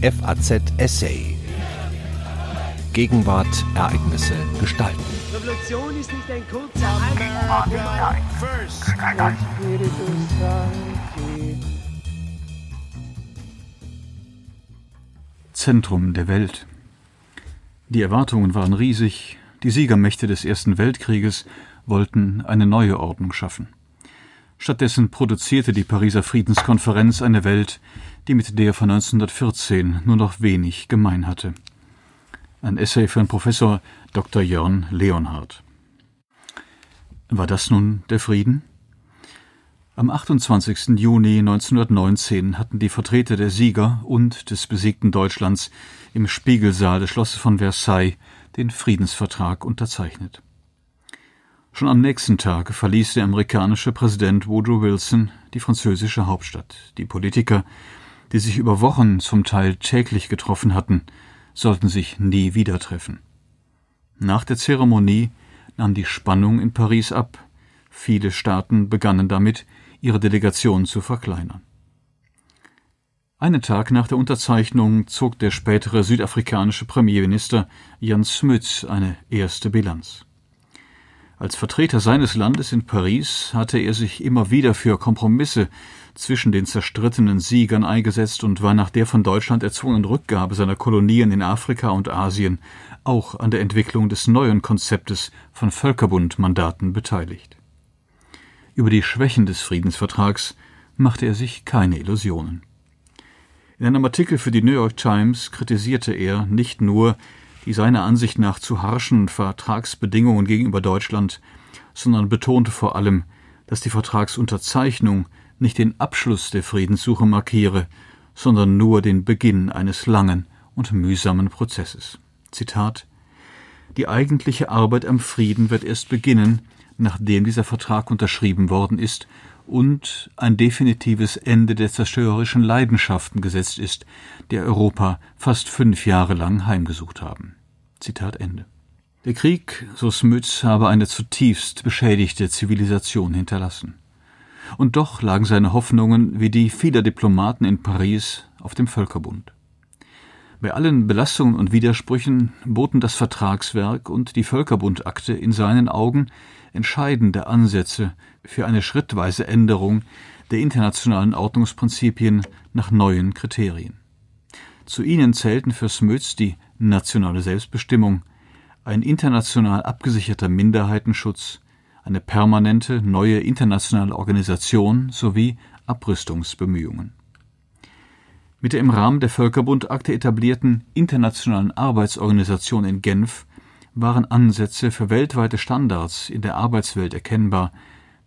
FAZ Essay. Gegenwart, Ereignisse, Gestalten. Revolution ist nicht ein kurzer Zentrum der Welt. Die Erwartungen waren riesig, die Siegermächte des Ersten Weltkrieges wollten eine neue Ordnung schaffen. Stattdessen produzierte die Pariser Friedenskonferenz eine Welt, die mit der von 1914 nur noch wenig gemein hatte. Ein Essay von Professor Dr. Jörn Leonhardt. War das nun der Frieden? Am 28. Juni 1919 hatten die Vertreter der Sieger und des besiegten Deutschlands im Spiegelsaal des Schlosses von Versailles den Friedensvertrag unterzeichnet. Schon am nächsten Tag verließ der amerikanische Präsident Woodrow Wilson die französische Hauptstadt. Die Politiker, die sich über Wochen zum Teil täglich getroffen hatten, sollten sich nie wieder treffen. Nach der Zeremonie nahm die Spannung in Paris ab. Viele Staaten begannen damit, ihre Delegation zu verkleinern. Einen Tag nach der Unterzeichnung zog der spätere südafrikanische Premierminister Jan Smuts eine erste Bilanz. Als Vertreter seines Landes in Paris hatte er sich immer wieder für Kompromisse zwischen den zerstrittenen Siegern eingesetzt und war nach der von Deutschland erzwungenen Rückgabe seiner Kolonien in Afrika und Asien auch an der Entwicklung des neuen Konzeptes von Völkerbundmandaten beteiligt. Über die Schwächen des Friedensvertrags machte er sich keine Illusionen. In einem Artikel für die New York Times kritisierte er nicht nur die seiner Ansicht nach zu harschen Vertragsbedingungen gegenüber Deutschland, sondern betonte vor allem, dass die Vertragsunterzeichnung nicht den Abschluss der Friedenssuche markiere, sondern nur den Beginn eines langen und mühsamen Prozesses. Zitat Die eigentliche Arbeit am Frieden wird erst beginnen, nachdem dieser Vertrag unterschrieben worden ist und ein definitives Ende der zerstörerischen Leidenschaften gesetzt ist, der Europa fast fünf Jahre lang heimgesucht haben. Zitat Ende. Der Krieg, so Smütz, habe eine zutiefst beschädigte Zivilisation hinterlassen. Und doch lagen seine Hoffnungen wie die vieler Diplomaten in Paris auf dem Völkerbund. Bei allen Belastungen und Widersprüchen boten das Vertragswerk und die Völkerbundakte in seinen Augen entscheidende Ansätze für eine schrittweise Änderung der internationalen Ordnungsprinzipien nach neuen Kriterien. Zu ihnen zählten für Smötz die nationale Selbstbestimmung, ein international abgesicherter Minderheitenschutz, eine permanente neue internationale Organisation sowie Abrüstungsbemühungen. Mit der im Rahmen der Völkerbundakte etablierten Internationalen Arbeitsorganisation in Genf waren Ansätze für weltweite Standards in der Arbeitswelt erkennbar,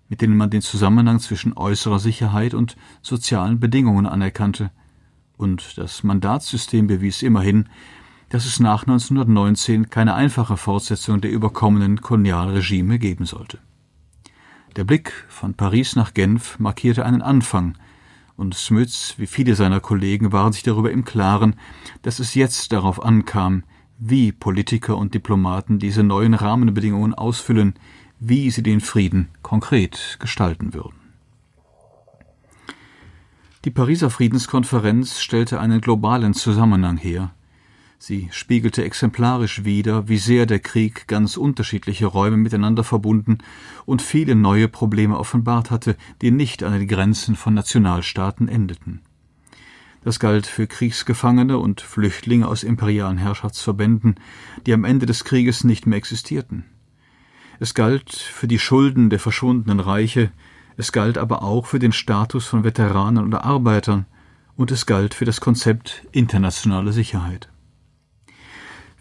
mit denen man den Zusammenhang zwischen äußerer Sicherheit und sozialen Bedingungen anerkannte, und das Mandatssystem bewies immerhin, dass es nach 1919 keine einfache Fortsetzung der überkommenen Kolonialregime geben sollte. Der Blick von Paris nach Genf markierte einen Anfang, und Smütz, wie viele seiner Kollegen, waren sich darüber im Klaren, dass es jetzt darauf ankam, wie Politiker und Diplomaten diese neuen Rahmenbedingungen ausfüllen, wie sie den Frieden konkret gestalten würden. Die Pariser Friedenskonferenz stellte einen globalen Zusammenhang her, Sie spiegelte exemplarisch wider, wie sehr der Krieg ganz unterschiedliche Räume miteinander verbunden und viele neue Probleme offenbart hatte, die nicht an den Grenzen von Nationalstaaten endeten. Das galt für Kriegsgefangene und Flüchtlinge aus imperialen Herrschaftsverbänden, die am Ende des Krieges nicht mehr existierten. Es galt für die Schulden der verschwundenen Reiche, es galt aber auch für den Status von Veteranen oder Arbeitern, und es galt für das Konzept internationale Sicherheit.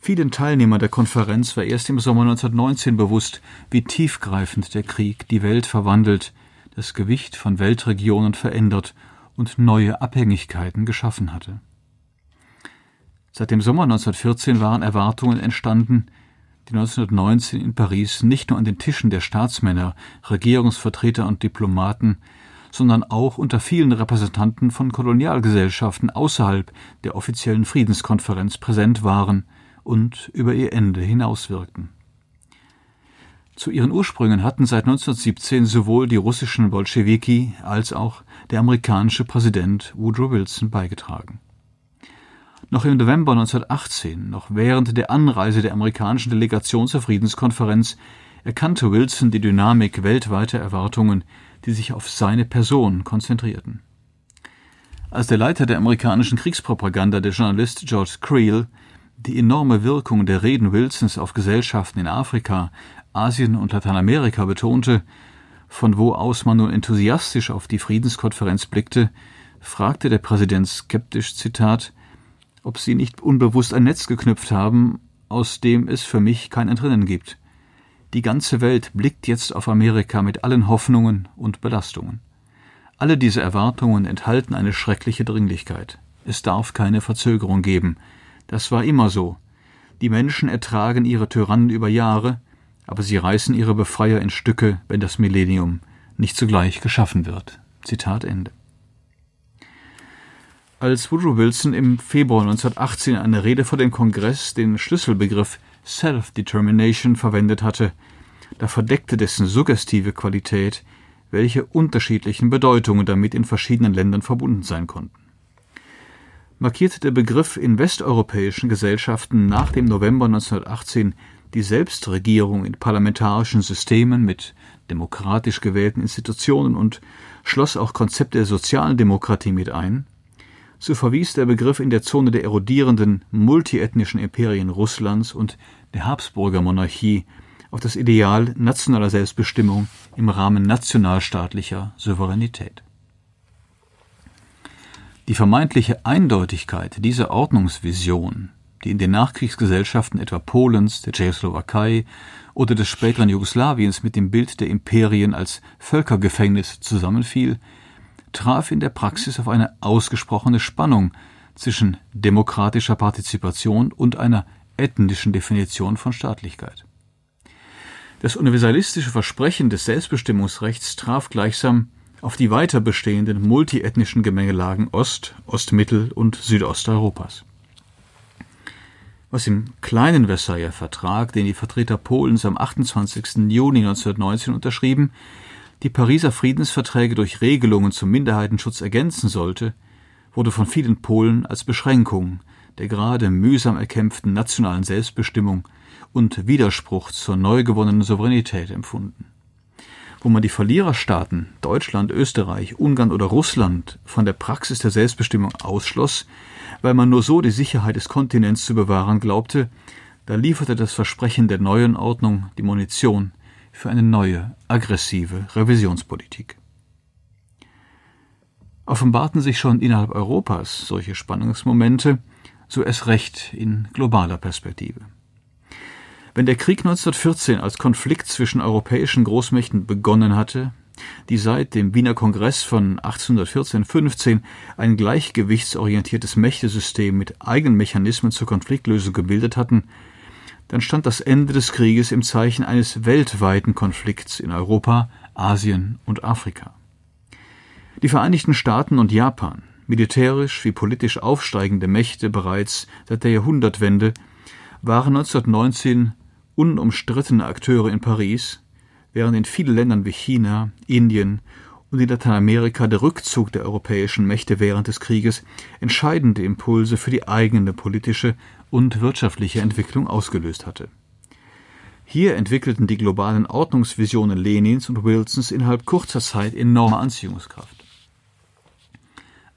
Vielen Teilnehmern der Konferenz war erst im Sommer 1919 bewusst, wie tiefgreifend der Krieg die Welt verwandelt, das Gewicht von Weltregionen verändert und neue Abhängigkeiten geschaffen hatte. Seit dem Sommer 1914 waren Erwartungen entstanden, die 1919 in Paris nicht nur an den Tischen der Staatsmänner, Regierungsvertreter und Diplomaten, sondern auch unter vielen Repräsentanten von Kolonialgesellschaften außerhalb der offiziellen Friedenskonferenz präsent waren – und über ihr Ende hinauswirkten. Zu ihren Ursprüngen hatten seit 1917 sowohl die russischen Bolschewiki als auch der amerikanische Präsident Woodrow Wilson beigetragen. Noch im November 1918, noch während der Anreise der amerikanischen Delegation zur Friedenskonferenz, erkannte Wilson die Dynamik weltweiter Erwartungen, die sich auf seine Person konzentrierten. Als der Leiter der amerikanischen Kriegspropaganda, der Journalist George Creel, die enorme Wirkung der Reden Wilsons auf Gesellschaften in Afrika, Asien und Lateinamerika betonte, von wo aus man nun enthusiastisch auf die Friedenskonferenz blickte, fragte der Präsident skeptisch, Zitat, ob sie nicht unbewusst ein Netz geknüpft haben, aus dem es für mich kein Entrinnen gibt. Die ganze Welt blickt jetzt auf Amerika mit allen Hoffnungen und Belastungen. Alle diese Erwartungen enthalten eine schreckliche Dringlichkeit. Es darf keine Verzögerung geben. Das war immer so. Die Menschen ertragen ihre Tyrannen über Jahre, aber sie reißen ihre Befreier in Stücke, wenn das Millennium nicht zugleich geschaffen wird. Zitat Ende. Als Woodrow Wilson im Februar 1918 eine Rede vor dem Kongress den Schlüsselbegriff Self-Determination verwendet hatte, da verdeckte dessen suggestive Qualität, welche unterschiedlichen Bedeutungen damit in verschiedenen Ländern verbunden sein konnten. Markierte der Begriff in westeuropäischen Gesellschaften nach dem November 1918 die Selbstregierung in parlamentarischen Systemen mit demokratisch gewählten Institutionen und schloss auch Konzepte der sozialen Demokratie mit ein, so verwies der Begriff in der Zone der erodierenden multiethnischen Imperien Russlands und der Habsburger Monarchie auf das Ideal nationaler Selbstbestimmung im Rahmen nationalstaatlicher Souveränität. Die vermeintliche Eindeutigkeit dieser Ordnungsvision, die in den Nachkriegsgesellschaften etwa Polens, der Tschechoslowakei oder des späteren Jugoslawiens mit dem Bild der Imperien als Völkergefängnis zusammenfiel, traf in der Praxis auf eine ausgesprochene Spannung zwischen demokratischer Partizipation und einer ethnischen Definition von Staatlichkeit. Das universalistische Versprechen des Selbstbestimmungsrechts traf gleichsam auf die weiter bestehenden multiethnischen Gemengelagen Ost-, Ostmittel- und Südosteuropas. Was im kleinen Versailler Vertrag, den die Vertreter Polens am 28. Juni 1919 unterschrieben, die Pariser Friedensverträge durch Regelungen zum Minderheitenschutz ergänzen sollte, wurde von vielen Polen als Beschränkung der gerade mühsam erkämpften nationalen Selbstbestimmung und Widerspruch zur neu gewonnenen Souveränität empfunden. Wo man die Verliererstaaten Deutschland, Österreich, Ungarn oder Russland von der Praxis der Selbstbestimmung ausschloss, weil man nur so die Sicherheit des Kontinents zu bewahren glaubte, da lieferte das Versprechen der neuen Ordnung die Munition für eine neue, aggressive Revisionspolitik. Offenbarten sich schon innerhalb Europas solche Spannungsmomente, so es recht in globaler Perspektive. Wenn der Krieg 1914 als Konflikt zwischen europäischen Großmächten begonnen hatte, die seit dem Wiener Kongress von 1814-15 ein gleichgewichtsorientiertes Mächtesystem mit eigenen Mechanismen zur Konfliktlösung gebildet hatten, dann stand das Ende des Krieges im Zeichen eines weltweiten Konflikts in Europa, Asien und Afrika. Die Vereinigten Staaten und Japan, militärisch wie politisch aufsteigende Mächte bereits seit der Jahrhundertwende, waren 1919 unumstrittene Akteure in Paris, während in vielen Ländern wie China, Indien und in Lateinamerika der Rückzug der europäischen Mächte während des Krieges entscheidende Impulse für die eigene politische und wirtschaftliche Entwicklung ausgelöst hatte. Hier entwickelten die globalen Ordnungsvisionen Lenins und Wilsons innerhalb kurzer Zeit enorme Anziehungskraft.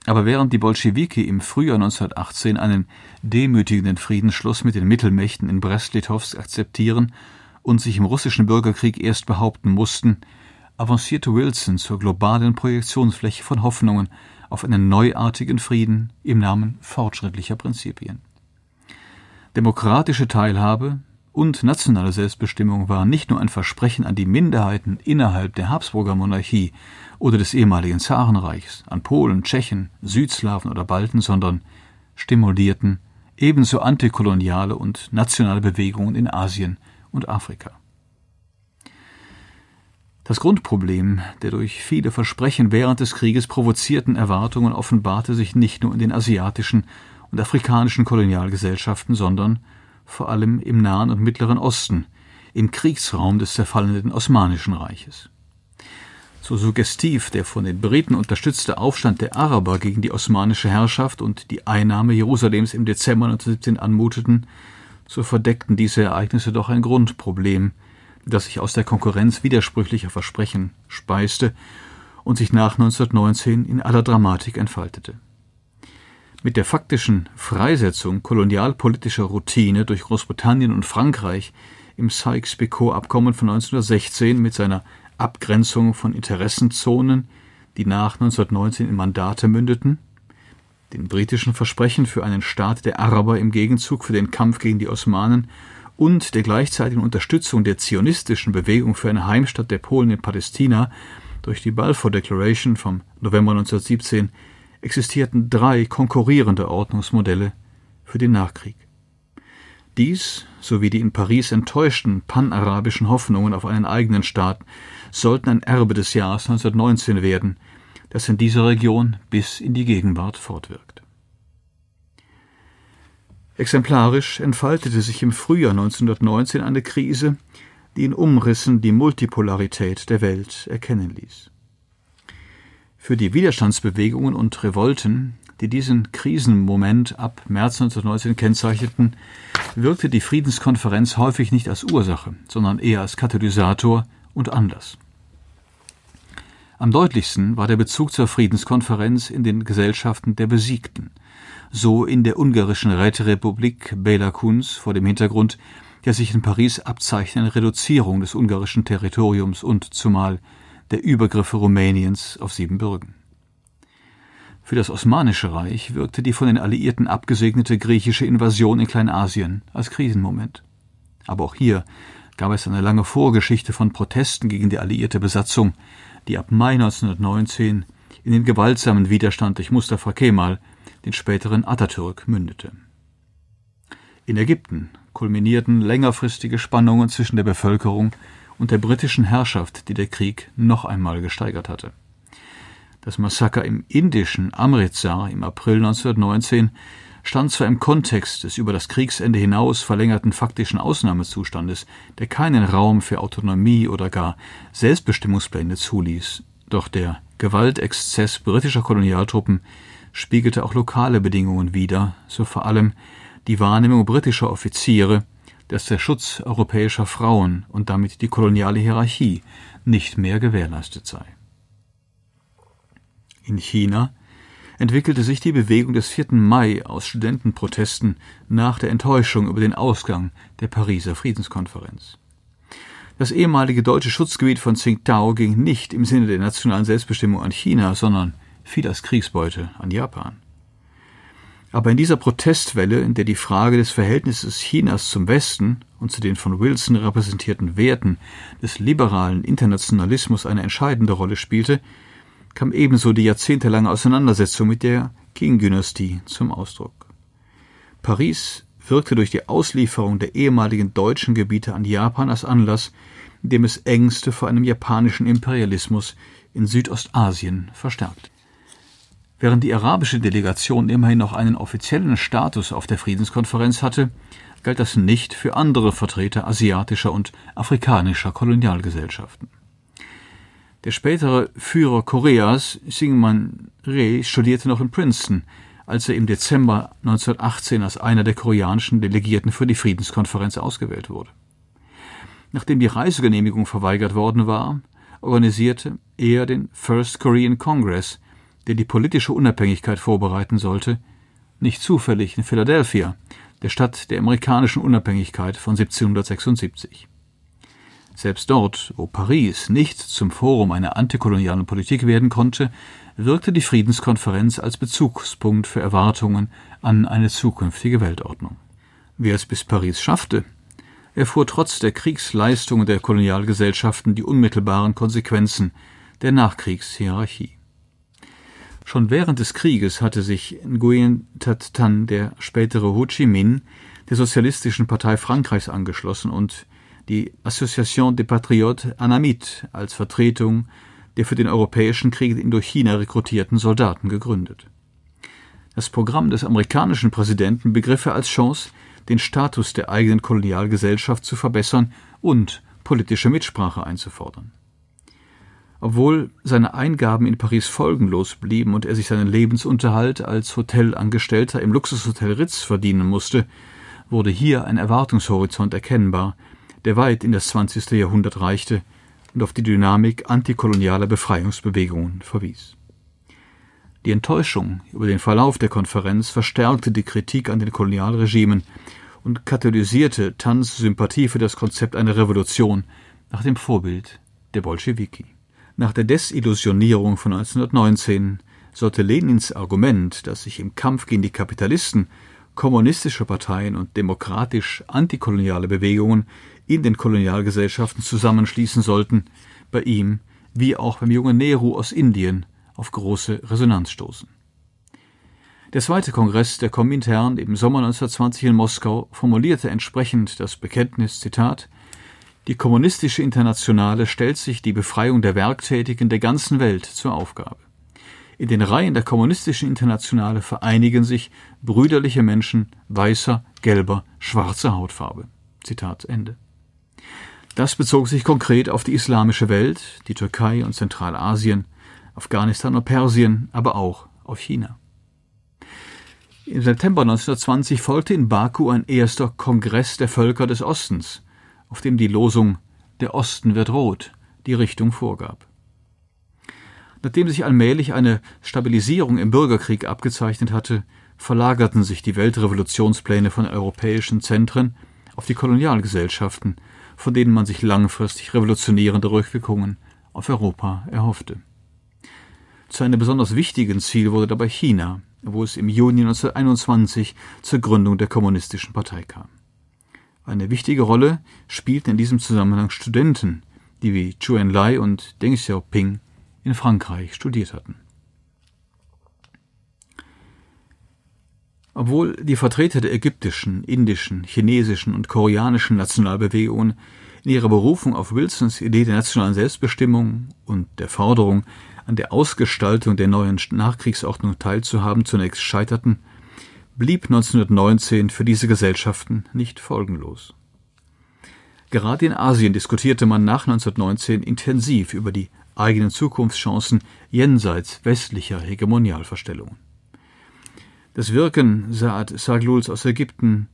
Aber während die Bolschewiki im Frühjahr 1918 einen demütigenden Friedensschluss mit den Mittelmächten in Brest-Litovsk akzeptieren und sich im russischen Bürgerkrieg erst behaupten mussten, avancierte Wilson zur globalen Projektionsfläche von Hoffnungen auf einen neuartigen Frieden im Namen fortschrittlicher Prinzipien. Demokratische Teilhabe und nationale Selbstbestimmung waren nicht nur ein Versprechen an die Minderheiten innerhalb der Habsburger Monarchie oder des ehemaligen Zarenreichs, an Polen, Tschechen, Südslawen oder Balten, sondern stimulierten ebenso antikoloniale und nationale Bewegungen in Asien und Afrika. Das Grundproblem der durch viele Versprechen während des Krieges provozierten Erwartungen offenbarte sich nicht nur in den asiatischen und afrikanischen Kolonialgesellschaften, sondern vor allem im Nahen und Mittleren Osten, im Kriegsraum des zerfallenden Osmanischen Reiches. So suggestiv der von den Briten unterstützte Aufstand der Araber gegen die osmanische Herrschaft und die Einnahme Jerusalems im Dezember 1917 anmuteten, so verdeckten diese Ereignisse doch ein Grundproblem, das sich aus der Konkurrenz widersprüchlicher Versprechen speiste und sich nach 1919 in aller Dramatik entfaltete. Mit der faktischen Freisetzung kolonialpolitischer Routine durch Großbritannien und Frankreich im Sykes-Picot-Abkommen von 1916 mit seiner Abgrenzung von Interessenzonen, die nach 1919 in Mandate mündeten, den britischen Versprechen für einen Staat der Araber im Gegenzug für den Kampf gegen die Osmanen und der gleichzeitigen Unterstützung der zionistischen Bewegung für eine Heimstatt der Polen in Palästina durch die Balfour Declaration vom November 1917 existierten drei konkurrierende Ordnungsmodelle für den Nachkrieg. Dies sowie die in Paris enttäuschten panarabischen Hoffnungen auf einen eigenen Staat sollten ein Erbe des Jahres 1919 werden, das in dieser Region bis in die Gegenwart fortwirkt. Exemplarisch entfaltete sich im Frühjahr 1919 eine Krise, die in Umrissen die Multipolarität der Welt erkennen ließ. Für die Widerstandsbewegungen und Revolten, die diesen Krisenmoment ab März 1919 kennzeichneten, wirkte die Friedenskonferenz häufig nicht als Ursache, sondern eher als Katalysator und Anlass. Am deutlichsten war der Bezug zur Friedenskonferenz in den Gesellschaften der Besiegten, so in der ungarischen Räterepublik Bela Kuns vor dem Hintergrund der sich in Paris abzeichnenden Reduzierung des ungarischen Territoriums und zumal der Übergriffe Rumäniens auf Siebenbürgen. Für das Osmanische Reich wirkte die von den Alliierten abgesegnete griechische Invasion in Kleinasien als Krisenmoment. Aber auch hier gab es eine lange Vorgeschichte von Protesten gegen die alliierte Besatzung, die ab Mai 1919 in den gewaltsamen Widerstand durch Mustafa Kemal, den späteren Atatürk, mündete. In Ägypten kulminierten längerfristige Spannungen zwischen der Bevölkerung und der britischen Herrschaft, die der Krieg noch einmal gesteigert hatte. Das Massaker im indischen Amritsar im April 1919 stand zwar im Kontext des über das Kriegsende hinaus verlängerten faktischen Ausnahmezustandes, der keinen Raum für Autonomie oder gar Selbstbestimmungspläne zuließ, doch der Gewaltexzess britischer Kolonialtruppen spiegelte auch lokale Bedingungen wider, so vor allem die Wahrnehmung britischer Offiziere, dass der Schutz europäischer Frauen und damit die koloniale Hierarchie nicht mehr gewährleistet sei. In China entwickelte sich die Bewegung des 4. Mai aus Studentenprotesten nach der Enttäuschung über den Ausgang der Pariser Friedenskonferenz. Das ehemalige deutsche Schutzgebiet von Tsingtao ging nicht im Sinne der nationalen Selbstbestimmung an China, sondern fiel als Kriegsbeute an Japan. Aber in dieser Protestwelle, in der die Frage des Verhältnisses Chinas zum Westen und zu den von Wilson repräsentierten Werten des liberalen Internationalismus eine entscheidende Rolle spielte, kam ebenso die jahrzehntelange Auseinandersetzung mit der Qing-Dynastie zum Ausdruck. Paris wirkte durch die Auslieferung der ehemaligen deutschen Gebiete an Japan als Anlass, dem es Ängste vor einem japanischen Imperialismus in Südostasien verstärkt. Während die arabische Delegation immerhin noch einen offiziellen Status auf der Friedenskonferenz hatte, galt das nicht für andere Vertreter asiatischer und afrikanischer Kolonialgesellschaften. Der spätere Führer Koreas, Syngman Rhee, studierte noch in Princeton, als er im Dezember 1918 als einer der koreanischen Delegierten für die Friedenskonferenz ausgewählt wurde. Nachdem die Reisegenehmigung verweigert worden war, organisierte er den First Korean Congress, der die politische Unabhängigkeit vorbereiten sollte, nicht zufällig in Philadelphia, der Stadt der amerikanischen Unabhängigkeit von 1776. Selbst dort, wo Paris nicht zum Forum einer antikolonialen Politik werden konnte, wirkte die Friedenskonferenz als Bezugspunkt für Erwartungen an eine zukünftige Weltordnung. Wer es bis Paris schaffte, erfuhr trotz der Kriegsleistungen der Kolonialgesellschaften die unmittelbaren Konsequenzen der Nachkriegshierarchie. Schon während des Krieges hatte sich Nguyen That Tan, der spätere Ho Chi Minh, der Sozialistischen Partei Frankreichs angeschlossen und die Association des Patriotes Anamit als Vertretung der für den Europäischen Krieg in Indochina rekrutierten Soldaten gegründet. Das Programm des amerikanischen Präsidenten begriff er als Chance, den Status der eigenen Kolonialgesellschaft zu verbessern und politische Mitsprache einzufordern. Obwohl seine Eingaben in Paris folgenlos blieben und er sich seinen Lebensunterhalt als Hotelangestellter im Luxushotel Ritz verdienen musste, wurde hier ein Erwartungshorizont erkennbar, der weit in das 20. Jahrhundert reichte und auf die Dynamik antikolonialer Befreiungsbewegungen verwies. Die Enttäuschung über den Verlauf der Konferenz verstärkte die Kritik an den Kolonialregimen und katalysierte Tans Sympathie für das Konzept einer Revolution nach dem Vorbild der Bolschewiki. Nach der Desillusionierung von 1919 sollte Lenins Argument, dass sich im Kampf gegen die Kapitalisten kommunistische Parteien und demokratisch antikoloniale Bewegungen in den Kolonialgesellschaften zusammenschließen sollten, bei ihm, wie auch beim jungen Nehru aus Indien, auf große Resonanz stoßen. Der zweite Kongress der Komintern im Sommer 1920 in Moskau formulierte entsprechend das Bekenntnis, Zitat, die kommunistische Internationale stellt sich die Befreiung der Werktätigen der ganzen Welt zur Aufgabe. In den Reihen der kommunistischen Internationale vereinigen sich brüderliche Menschen weißer, gelber, schwarzer Hautfarbe. Zitat Ende. Das bezog sich konkret auf die islamische Welt, die Türkei und Zentralasien, Afghanistan und Persien, aber auch auf China. Im September 1920 folgte in Baku ein erster Kongress der Völker des Ostens, auf dem die Losung Der Osten wird rot die Richtung vorgab. Nachdem sich allmählich eine Stabilisierung im Bürgerkrieg abgezeichnet hatte, verlagerten sich die Weltrevolutionspläne von europäischen Zentren auf die Kolonialgesellschaften, von denen man sich langfristig revolutionierende Rückwirkungen auf Europa erhoffte. Zu einem besonders wichtigen Ziel wurde dabei China, wo es im Juni 1921 zur Gründung der Kommunistischen Partei kam. Eine wichtige Rolle spielten in diesem Zusammenhang Studenten, die wie Zhou Enlai und Deng Xiaoping in Frankreich studiert hatten. Obwohl die Vertreter der ägyptischen, indischen, chinesischen und koreanischen Nationalbewegungen in ihrer Berufung auf Wilsons Idee der nationalen Selbstbestimmung und der Forderung, an der Ausgestaltung der neuen Nachkriegsordnung teilzuhaben, zunächst scheiterten, blieb 1919 für diese Gesellschaften nicht folgenlos. Gerade in Asien diskutierte man nach 1919 intensiv über die eigenen Zukunftschancen jenseits westlicher Hegemonialverstellungen. Das Wirken Saad Sagluls aus Ägypten,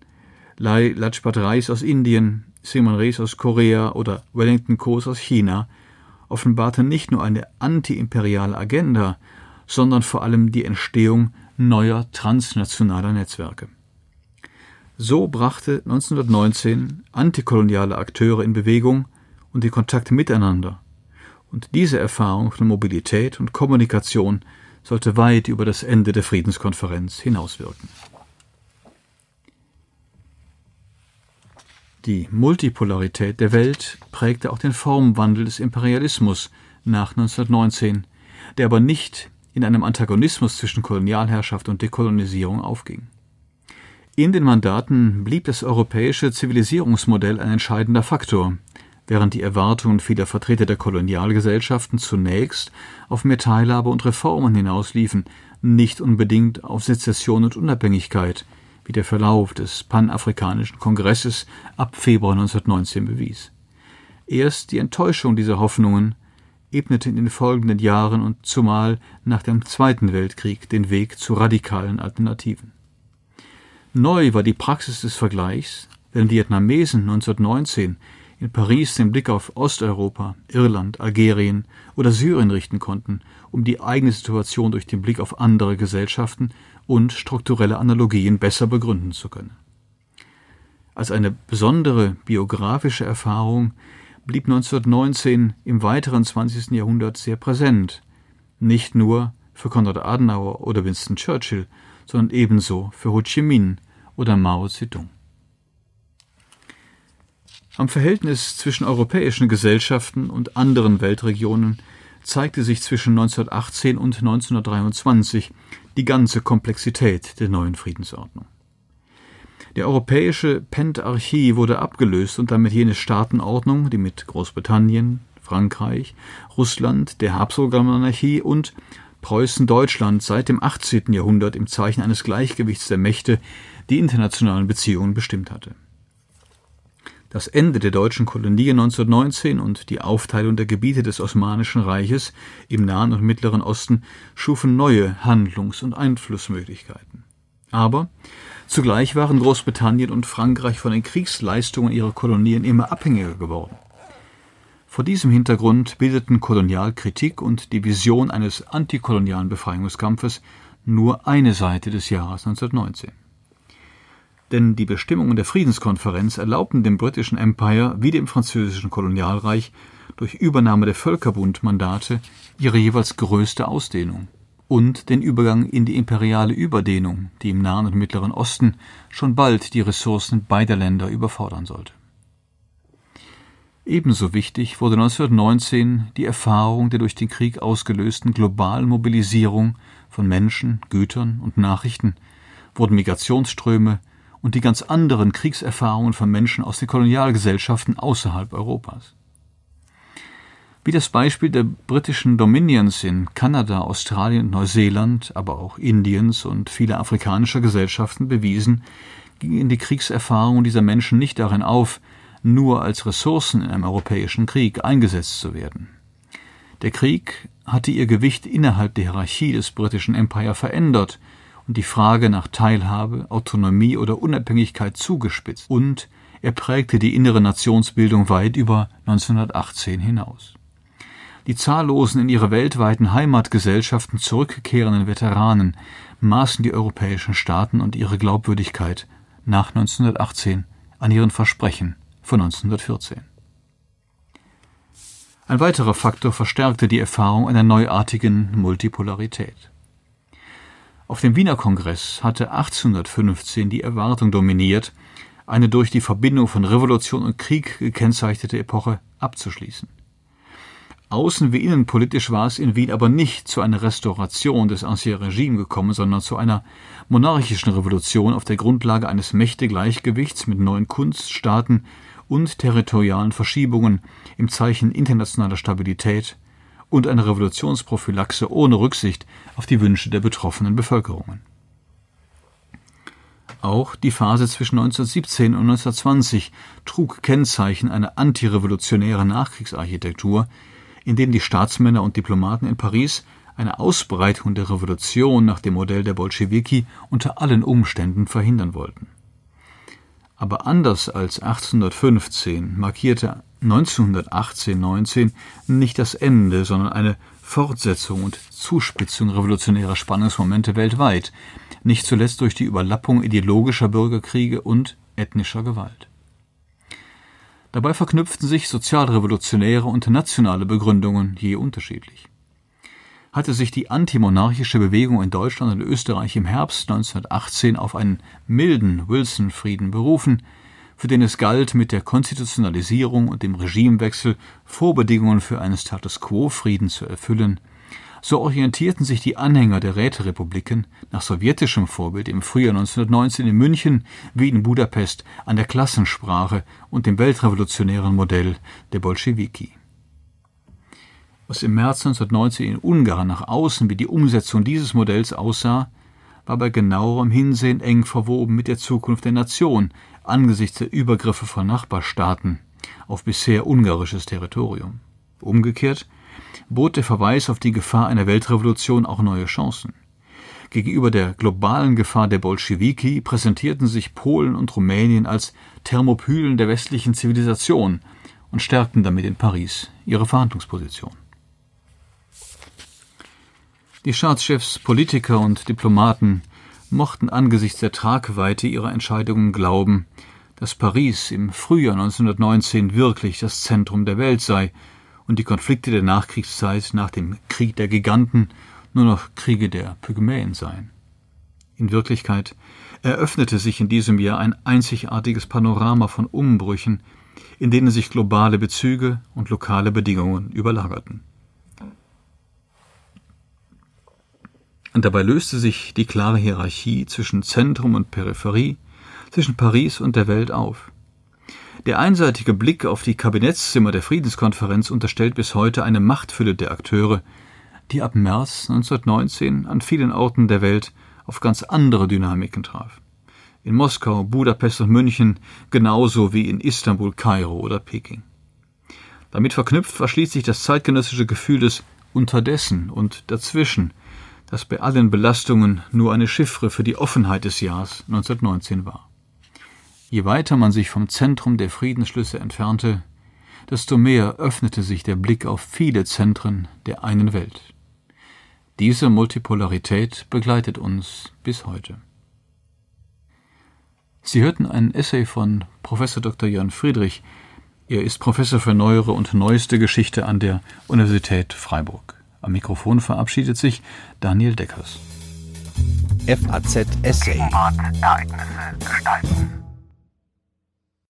Lai Lajpat Rais aus Indien, Simon Rees aus Korea oder Wellington Kos aus China offenbarte nicht nur eine antiimperiale Agenda, sondern vor allem die Entstehung neuer transnationaler Netzwerke. So brachte 1919 antikoloniale Akteure in Bewegung und die Kontakte miteinander. Und diese Erfahrung von Mobilität und Kommunikation sollte weit über das Ende der Friedenskonferenz hinauswirken. Die Multipolarität der Welt prägte auch den Formwandel des Imperialismus nach 1919, der aber nicht in einem Antagonismus zwischen Kolonialherrschaft und Dekolonisierung aufging. In den Mandaten blieb das europäische Zivilisierungsmodell ein entscheidender Faktor, während die Erwartungen vieler Vertreter der Kolonialgesellschaften zunächst auf mehr Teilhabe und Reformen hinausliefen, nicht unbedingt auf Sezession und Unabhängigkeit, wie der Verlauf des Panafrikanischen Kongresses ab Februar 1919 bewies. Erst die Enttäuschung dieser Hoffnungen ebnete in den folgenden Jahren und zumal nach dem Zweiten Weltkrieg den Weg zu radikalen Alternativen. Neu war die Praxis des Vergleichs, wenn Vietnamesen 1919 in Paris den Blick auf Osteuropa, Irland, Algerien oder Syrien richten konnten, um die eigene Situation durch den Blick auf andere Gesellschaften und strukturelle Analogien besser begründen zu können. Als eine besondere biografische Erfahrung blieb 1919 im weiteren 20. Jahrhundert sehr präsent, nicht nur für Konrad Adenauer oder Winston Churchill, sondern ebenso für Ho Chi Minh oder Mao Zedong. Am Verhältnis zwischen europäischen Gesellschaften und anderen Weltregionen zeigte sich zwischen 1918 und 1923 die ganze Komplexität der neuen Friedensordnung. Die europäische Pentarchie wurde abgelöst und damit jene Staatenordnung, die mit Großbritannien, Frankreich, Russland, der Habsburger Monarchie und Preußen-Deutschland seit dem 18. Jahrhundert im Zeichen eines Gleichgewichts der Mächte die internationalen Beziehungen bestimmt hatte. Das Ende der deutschen Kolonie 1919 und die Aufteilung der Gebiete des Osmanischen Reiches im Nahen und Mittleren Osten schufen neue Handlungs- und Einflussmöglichkeiten. Aber zugleich waren Großbritannien und Frankreich von den Kriegsleistungen ihrer Kolonien immer abhängiger geworden. Vor diesem Hintergrund bildeten Kolonialkritik und die Vision eines antikolonialen Befreiungskampfes nur eine Seite des Jahres 1919 denn die Bestimmungen der Friedenskonferenz erlaubten dem Britischen Empire wie dem französischen Kolonialreich durch Übernahme der Völkerbundmandate ihre jeweils größte Ausdehnung und den Übergang in die imperiale Überdehnung, die im Nahen und Mittleren Osten schon bald die Ressourcen beider Länder überfordern sollte. Ebenso wichtig wurde 1919 die Erfahrung der durch den Krieg ausgelösten globalen Mobilisierung von Menschen, Gütern und Nachrichten, wurden Migrationsströme, und die ganz anderen Kriegserfahrungen von Menschen aus den Kolonialgesellschaften außerhalb Europas. Wie das Beispiel der britischen Dominions in Kanada, Australien und Neuseeland, aber auch Indiens und vieler afrikanischer Gesellschaften bewiesen, gingen die Kriegserfahrungen dieser Menschen nicht darin auf, nur als Ressourcen in einem europäischen Krieg eingesetzt zu werden. Der Krieg hatte ihr Gewicht innerhalb der Hierarchie des britischen Empire verändert und die Frage nach Teilhabe, Autonomie oder Unabhängigkeit zugespitzt und er prägte die innere Nationsbildung weit über 1918 hinaus. Die zahllosen in ihre weltweiten Heimatgesellschaften zurückkehrenden Veteranen maßen die europäischen Staaten und ihre Glaubwürdigkeit nach 1918 an ihren Versprechen von 1914. Ein weiterer Faktor verstärkte die Erfahrung einer neuartigen Multipolarität. Auf dem Wiener Kongress hatte 1815 die Erwartung dominiert, eine durch die Verbindung von Revolution und Krieg gekennzeichnete Epoche abzuschließen. Außen- wie innenpolitisch war es in Wien aber nicht zu einer Restauration des Ancien Regime gekommen, sondern zu einer monarchischen Revolution auf der Grundlage eines Mächtegleichgewichts mit neuen Kunststaaten und territorialen Verschiebungen im Zeichen internationaler Stabilität und eine Revolutionsprophylaxe ohne Rücksicht auf die Wünsche der betroffenen Bevölkerungen. Auch die Phase zwischen 1917 und 1920 trug Kennzeichen einer antirevolutionären Nachkriegsarchitektur, in dem die Staatsmänner und Diplomaten in Paris eine Ausbreitung der Revolution nach dem Modell der Bolschewiki unter allen Umständen verhindern wollten. Aber anders als 1815 markierte 1918-19 nicht das Ende, sondern eine Fortsetzung und Zuspitzung revolutionärer Spannungsmomente weltweit, nicht zuletzt durch die Überlappung ideologischer Bürgerkriege und ethnischer Gewalt. Dabei verknüpften sich sozialrevolutionäre und nationale Begründungen je unterschiedlich. Hatte sich die antimonarchische Bewegung in Deutschland und Österreich im Herbst 1918 auf einen milden Wilson-Frieden berufen, für den es galt, mit der Konstitutionalisierung und dem Regimewechsel Vorbedingungen für einen Status quo-Frieden zu erfüllen, so orientierten sich die Anhänger der Räterepubliken nach sowjetischem Vorbild im Frühjahr 1919 in München wie in Budapest an der Klassensprache und dem weltrevolutionären Modell der Bolschewiki. Was im März 1919 in Ungarn nach außen wie die Umsetzung dieses Modells aussah, war bei genauerem Hinsehen eng verwoben mit der Zukunft der Nation, angesichts der Übergriffe von Nachbarstaaten auf bisher ungarisches Territorium. Umgekehrt bot der Verweis auf die Gefahr einer Weltrevolution auch neue Chancen. Gegenüber der globalen Gefahr der Bolschewiki präsentierten sich Polen und Rumänien als Thermopylen der westlichen Zivilisation und stärkten damit in Paris ihre Verhandlungsposition. Die Staatschefs, Politiker und Diplomaten mochten angesichts der Tragweite ihrer Entscheidungen glauben, dass Paris im Frühjahr 1919 wirklich das Zentrum der Welt sei und die Konflikte der Nachkriegszeit nach dem Krieg der Giganten nur noch Kriege der Pygmäen seien. In Wirklichkeit eröffnete sich in diesem Jahr ein einzigartiges Panorama von Umbrüchen, in denen sich globale Bezüge und lokale Bedingungen überlagerten. Und dabei löste sich die klare Hierarchie zwischen Zentrum und Peripherie, zwischen Paris und der Welt auf. Der einseitige Blick auf die Kabinettszimmer der Friedenskonferenz unterstellt bis heute eine Machtfülle der Akteure, die ab März 1919 an vielen Orten der Welt auf ganz andere Dynamiken traf. in Moskau, Budapest und München, genauso wie in Istanbul, Kairo oder Peking. Damit verknüpft verschließt sich das zeitgenössische Gefühl des Unterdessen und Dazwischen, das bei allen Belastungen nur eine Chiffre für die Offenheit des Jahres 1919 war. Je weiter man sich vom Zentrum der Friedensschlüsse entfernte, desto mehr öffnete sich der Blick auf viele Zentren der einen Welt. Diese Multipolarität begleitet uns bis heute. Sie hörten einen Essay von Professor Dr. Jörn Friedrich. Er ist Professor für neuere und neueste Geschichte an der Universität Freiburg. Am Mikrofon verabschiedet sich Daniel Deckers. FAZ Essay. Ereignisse gestalten.